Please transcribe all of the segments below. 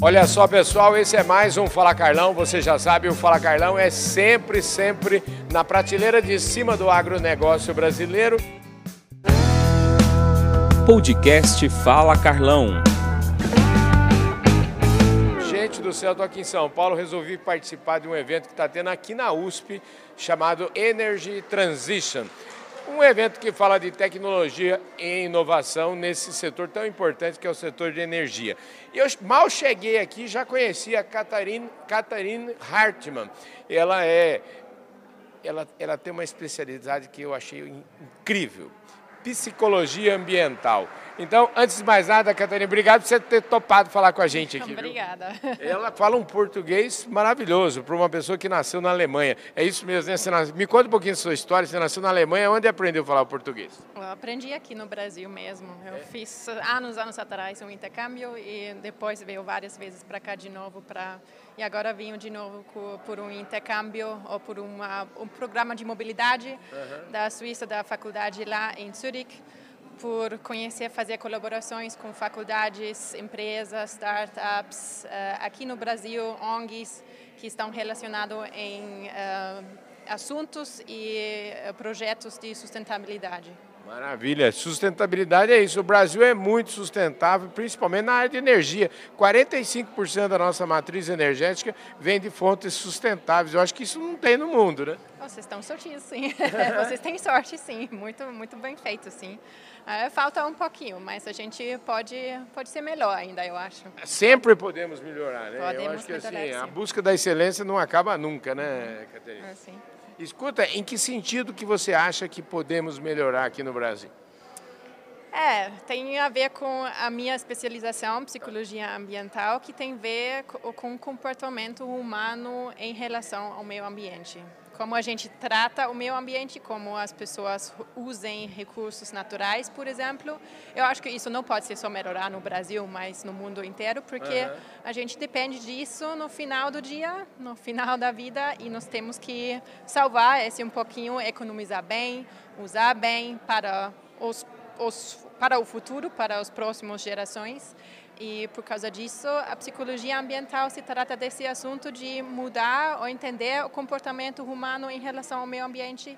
Olha só, pessoal, esse é mais um Fala Carlão. Você já sabe, o Fala Carlão é sempre, sempre na prateleira de cima do agronegócio brasileiro. Podcast Fala Carlão. Gente do céu, estou aqui em São Paulo, resolvi participar de um evento que está tendo aqui na USP, chamado Energy Transition. Um evento que fala de tecnologia e inovação nesse setor tão importante que é o setor de energia. Eu mal cheguei aqui, já conheci a Catarine, Catarine Hartmann. Ela é ela, ela tem uma especialidade que eu achei incrível psicologia ambiental. Então, antes de mais nada, Catarina, obrigado por você ter topado falar com a gente aqui. Obrigada. Viu? Ela fala um português maravilhoso para uma pessoa que nasceu na Alemanha. É isso mesmo, né? Nas... Me conta um pouquinho da sua história. Você nasceu na Alemanha, onde aprendeu a falar português? Eu aprendi aqui no Brasil mesmo. Eu é. fiz anos, anos atrás um intercâmbio e depois veio várias vezes para cá de novo para e agora vim de novo por um intercâmbio ou por uma, um programa de mobilidade uhum. da Suíça, da faculdade lá em Zurich, por conhecer, fazer colaborações com faculdades, empresas, startups, uh, aqui no Brasil, ONGs que estão relacionados em uh, assuntos e uh, projetos de sustentabilidade. Maravilha. Sustentabilidade é isso. O Brasil é muito sustentável, principalmente na área de energia. 45% da nossa matriz energética vem de fontes sustentáveis. Eu acho que isso não tem no mundo, né? Vocês estão sortidos, sim. Vocês têm sorte, sim. Muito, muito bem feito, sim. É, falta um pouquinho, mas a gente pode, pode ser melhor ainda, eu acho. Sempre podemos melhorar, né? Podemos eu acho que melhorar, assim, sim. a busca da excelência não acaba nunca, né, Caterina? É, sim. Escuta, em que sentido que você acha que podemos melhorar aqui no Brasil? É, tem a ver com a minha especialização, psicologia ambiental, que tem a ver com o comportamento humano em relação ao meio ambiente como a gente trata o meio ambiente, como as pessoas usem recursos naturais, por exemplo. Eu acho que isso não pode ser só melhorar no Brasil, mas no mundo inteiro, porque uhum. a gente depende disso no final do dia, no final da vida, e nós temos que salvar esse um pouquinho, economizar bem, usar bem para os, os para o futuro, para as próximas gerações. E por causa disso, a psicologia ambiental se trata desse assunto de mudar ou entender o comportamento humano em relação ao meio ambiente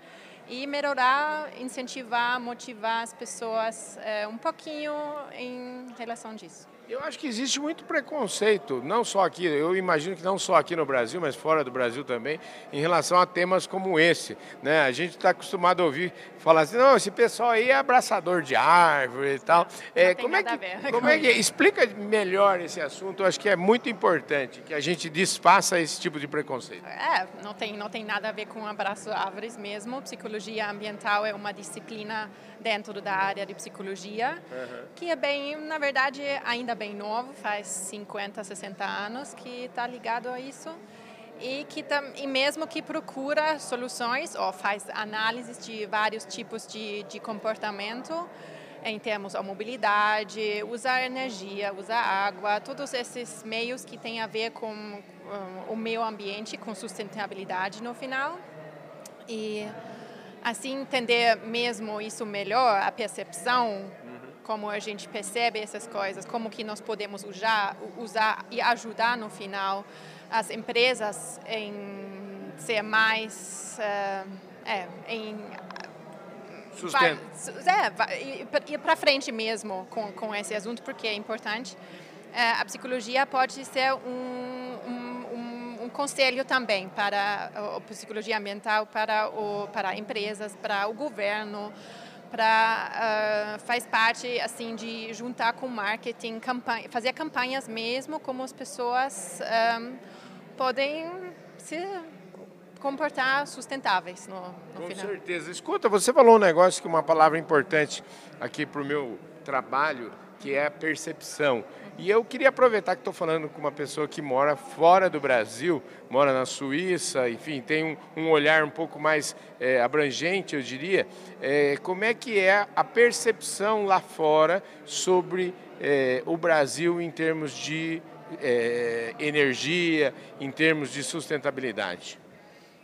e melhorar, incentivar, motivar as pessoas é, um pouquinho em relação disso. Eu acho que existe muito preconceito, não só aqui, eu imagino que não só aqui no Brasil, mas fora do Brasil também, em relação a temas como esse. Né? A gente está acostumado a ouvir falar assim, não, esse pessoal aí é abraçador de árvore e tal. É, como, é que, como é que explica melhor esse assunto? Eu acho que é muito importante que a gente desfaça esse tipo de preconceito. É, não tem, não tem nada a ver com abraço árvores mesmo. Psicologia ambiental é uma disciplina dentro da área de psicologia, uhum. que é bem, na verdade, ainda bem novo, faz 50, 60 anos que está ligado a isso e que e mesmo que procura soluções ou faz análises de vários tipos de, de comportamento em termos da mobilidade, usar energia, usar água, todos esses meios que têm a ver com o meio ambiente, com sustentabilidade no final. E assim entender mesmo isso melhor, a percepção, como a gente percebe essas coisas, como que nós podemos usar, usar e ajudar no final as empresas em ser mais uh, é, em Sustento. É, ir para frente mesmo com, com esse assunto, porque é importante. É, a psicologia pode ser um, um, um, conselho também para a psicologia ambiental, para, o, para empresas, para o governo, para uh, faz parte assim de juntar com marketing, campanha, fazer campanhas mesmo como as pessoas um, podem se comportar sustentáveis no, no Com final. Com certeza. Escuta, você falou um negócio que é uma palavra importante aqui para o meu trabalho, que é a percepção. E eu queria aproveitar que estou falando com uma pessoa que mora fora do Brasil, mora na Suíça, enfim, tem um, um olhar um pouco mais é, abrangente, eu diria. É, como é que é a percepção lá fora sobre é, o Brasil em termos de energia, em termos de sustentabilidade?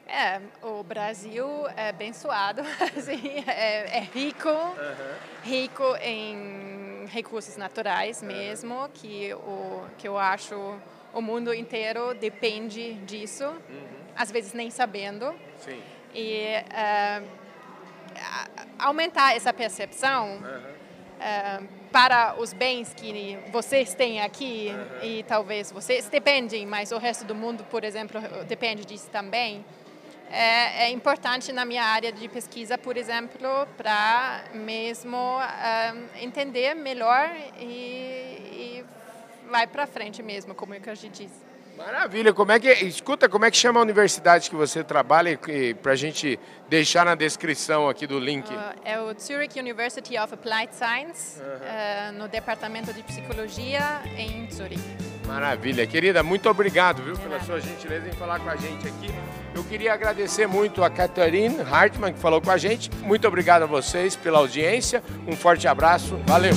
É, o Brasil é abençoado, assim, é, é rico, uhum. rico em em recursos naturais mesmo, que, o, que eu acho o mundo inteiro depende disso, uhum. às vezes nem sabendo. Sim. E uh, aumentar essa percepção uhum. uh, para os bens que vocês têm aqui uhum. e talvez vocês dependem, mas o resto do mundo, por exemplo, depende disso também. É, é importante na minha área de pesquisa, por exemplo, para mesmo uh, entender melhor e, e vai para frente mesmo, como a gente diz. Maravilha, como é que escuta como é que chama a universidade que você trabalha para a gente deixar na descrição aqui do link? Uh, é o Zurich University of Applied Science uh, no departamento de psicologia em Zurich. Maravilha, querida, muito obrigado, viu, pela sua gentileza em falar com a gente aqui. Eu queria agradecer muito a Catherine Hartmann que falou com a gente. Muito obrigado a vocês pela audiência. Um forte abraço, valeu.